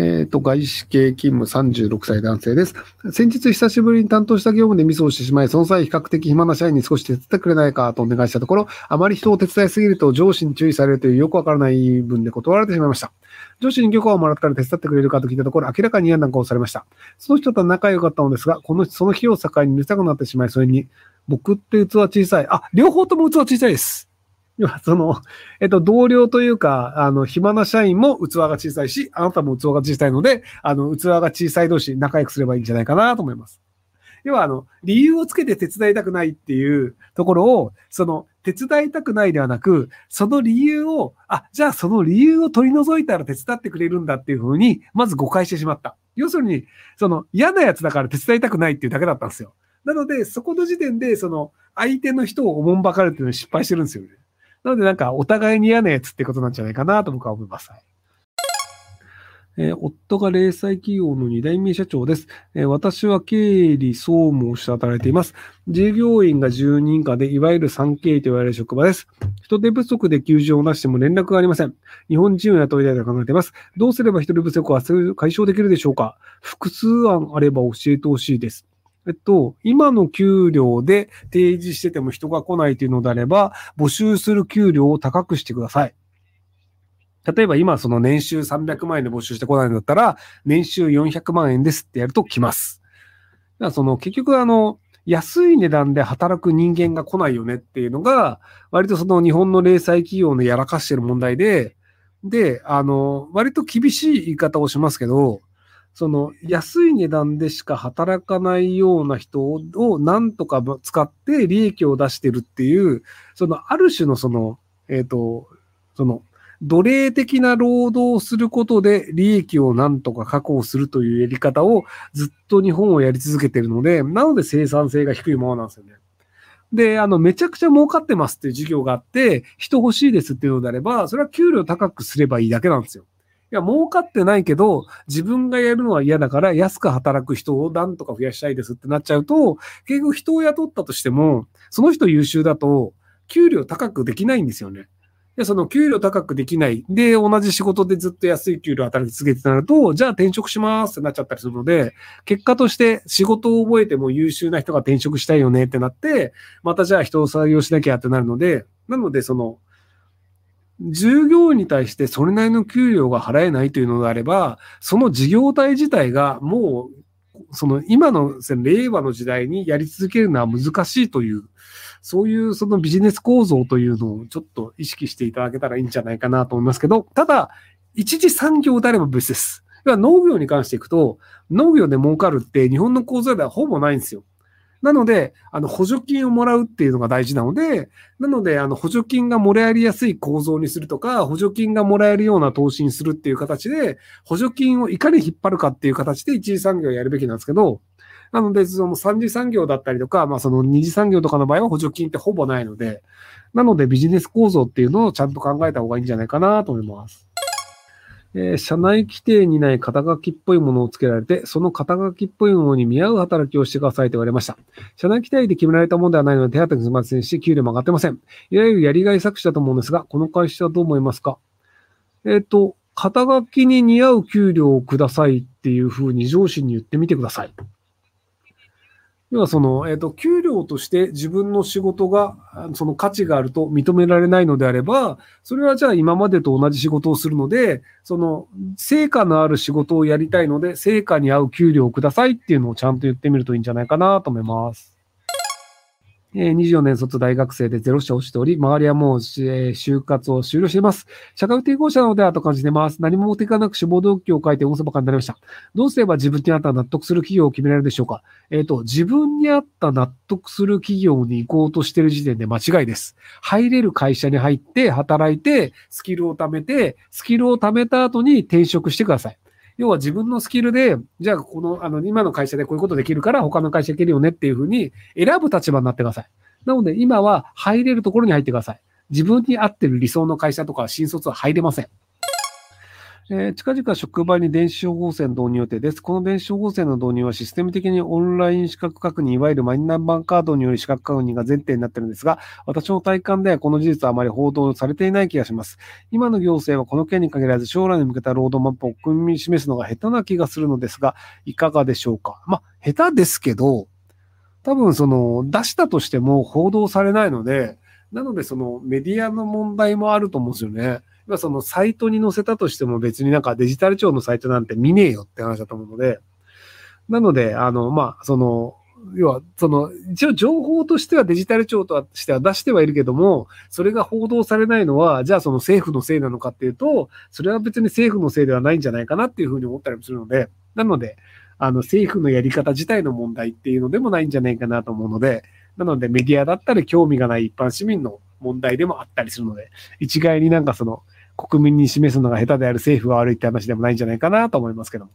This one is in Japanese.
えっ、と、外資系勤務36歳男性です。先日久しぶりに担当した業務でミスをしてしまい、その際比較的暇な社員に少し手伝ってくれないかとお願いしたところ、あまり人を手伝いすぎると上司に注意されるというよくわからない言い分で断られてしまいました。上司に許可をもらったから手伝ってくれるかと聞いたところ、明らかに嫌な顔されました。その人とは仲良かったのですが、この、その日を境にうるさくなってしまい、それに、僕って器小さい。あ、両方とも器小さいです。要 はその、えっと、同僚というか、あの、暇な社員も器が小さいし、あなたも器が小さいので、あの、器が小さい同士仲良くすればいいんじゃないかなと思います。要は、あの、理由をつけて手伝いたくないっていうところを、その、手伝いたくないではなく、その理由を、あ、じゃあその理由を取り除いたら手伝ってくれるんだっていうふうに、まず誤解してしまった。要するに、その嫌なやつだから手伝いたくないっていうだけだったんですよ。なので、そこの時点で、その、相手の人をおもんばかるっていうのに失敗してるんですよね。なのでなんかお互いに嫌なやつってことなんじゃないかなと僕は思います。えー、夫が零細企業の2代目社長です、えー、私は経理総務をして働いています。従業員が10人以下で、いわゆる 3K と言われる職場です。人手不足で休場をなしても連絡がありません。日本人を雇いたいと考えています。どうすれば人手不足は解消できるでしょうか複数案あれば教えてほしいです。えっと、今の給料で提示してても人が来ないというのであれば、募集する給料を高くしてください。例えば今その年収300万円で募集してこないんだったら、年収400万円ですってやると来ます。だからその結局あの、安い値段で働く人間が来ないよねっていうのが、割とその日本の零細企業のやらかしてる問題で、で、あの、割と厳しい言い方をしますけど、その安い値段でしか働かないような人をなんとか使って利益を出してるっていう、そのある種のその、えっ、ー、と、その奴隷的な労働をすることで利益をなんとか確保するというやり方をずっと日本をやり続けてるので、なので生産性が低いものなんですよね。で、あの、めちゃくちゃ儲かってますっていう事業があって、人欲しいですっていうのであれば、それは給料高くすればいいだけなんですよ。いや、儲かってないけど、自分がやるのは嫌だから、安く働く人をなんとか増やしたいですってなっちゃうと、結局人を雇ったとしても、その人優秀だと、給料高くできないんですよね。で、その給料高くできない。で、同じ仕事でずっと安い給料働き続けてたると、じゃあ転職しますってなっちゃったりするので、結果として仕事を覚えても優秀な人が転職したいよねってなって、またじゃあ人を採用しなきゃってなるので、なのでその、従業員に対してそれなりの給料が払えないというのであれば、その事業体自体がもう、その今の令和の時代にやり続けるのは難しいという、そういうそのビジネス構造というのをちょっと意識していただけたらいいんじゃないかなと思いますけど、ただ、一次産業であれば別です。農業に関していくと、農業で儲かるって日本の構造ではほぼないんですよ。なので、あの、補助金をもらうっていうのが大事なので、なので、あの、補助金がもらえやすい構造にするとか、補助金がもらえるような投資にするっていう形で、補助金をいかに引っ張るかっていう形で一次産業をやるべきなんですけど、なので、その三次産業だったりとか、まあその二次産業とかの場合は補助金ってほぼないので、なのでビジネス構造っていうのをちゃんと考えた方がいいんじゃないかなと思います。えー、社内規定にない肩書きっぽいものをつけられて、その肩書きっぽいものに見合う働きをしてくださいと言われました。社内規定で決められたものではないので手当てが済ませんし、給料も上がってません。いわゆるやりがい搾取だと思うんですが、この会社はどう思いますか？えっ、ー、と、肩書きに似合う給料をくださいっていうふうに上司に言ってみてください。要はその、えっ、ー、と、給料として自分の仕事が、その価値があると認められないのであれば、それはじゃあ今までと同じ仕事をするので、その、成果のある仕事をやりたいので、成果に合う給料をくださいっていうのをちゃんと言ってみるといいんじゃないかなと思います。え24年卒大学生でゼロ社をしており、周りはもう、就活を終了しています。社会抵抗者なのではと感じています。何も目的がなく志望動機を書いて大そばかになりました。どうすれば自分に合った納得する企業を決められるでしょうかえっ、ー、と、自分に合った納得する企業に行こうとしている時点で間違いです。入れる会社に入って、働いて、スキルを貯めて、スキルを貯めた後に転職してください。要は自分のスキルで、じゃあこの、あの、今の会社でこういうことできるから他の会社行けるよねっていうふうに選ぶ立場になってください。なので今は入れるところに入ってください。自分に合ってる理想の会社とか新卒は入れません。えー近々職場に電子処方箋導入予定です。この電子処方箋の導入はシステム的にオンライン資格確認、いわゆるマイナンバーカードによる資格確認が前提になっているんですが、私の体感ではこの事実はあまり報道されていない気がします。今の行政はこの件に限らず将来に向けたロードマップを国民に示すのが下手な気がするのですが、いかがでしょうか？まあ、下手ですけど、多分その出したとしても報道されないので、なのでそのメディアの問題もあると思うんですよね。まあそのサイトに載せたとしても別になんかデジタル庁のサイトなんて見ねえよって話だと思うので、なので、あの、まあ、その、要は、その、一応情報としてはデジタル庁としては出してはいるけども、それが報道されないのは、じゃあその政府のせいなのかっていうと、それは別に政府のせいではないんじゃないかなっていうふうに思ったりもするので、なので、あの、政府のやり方自体の問題っていうのでもないんじゃないかなと思うので、なのでメディアだったら興味がない一般市民の問題でもあったりするので、一概になんかその、国民に示すのが下手である政府が悪いって話でもないんじゃないかなと思いますけども。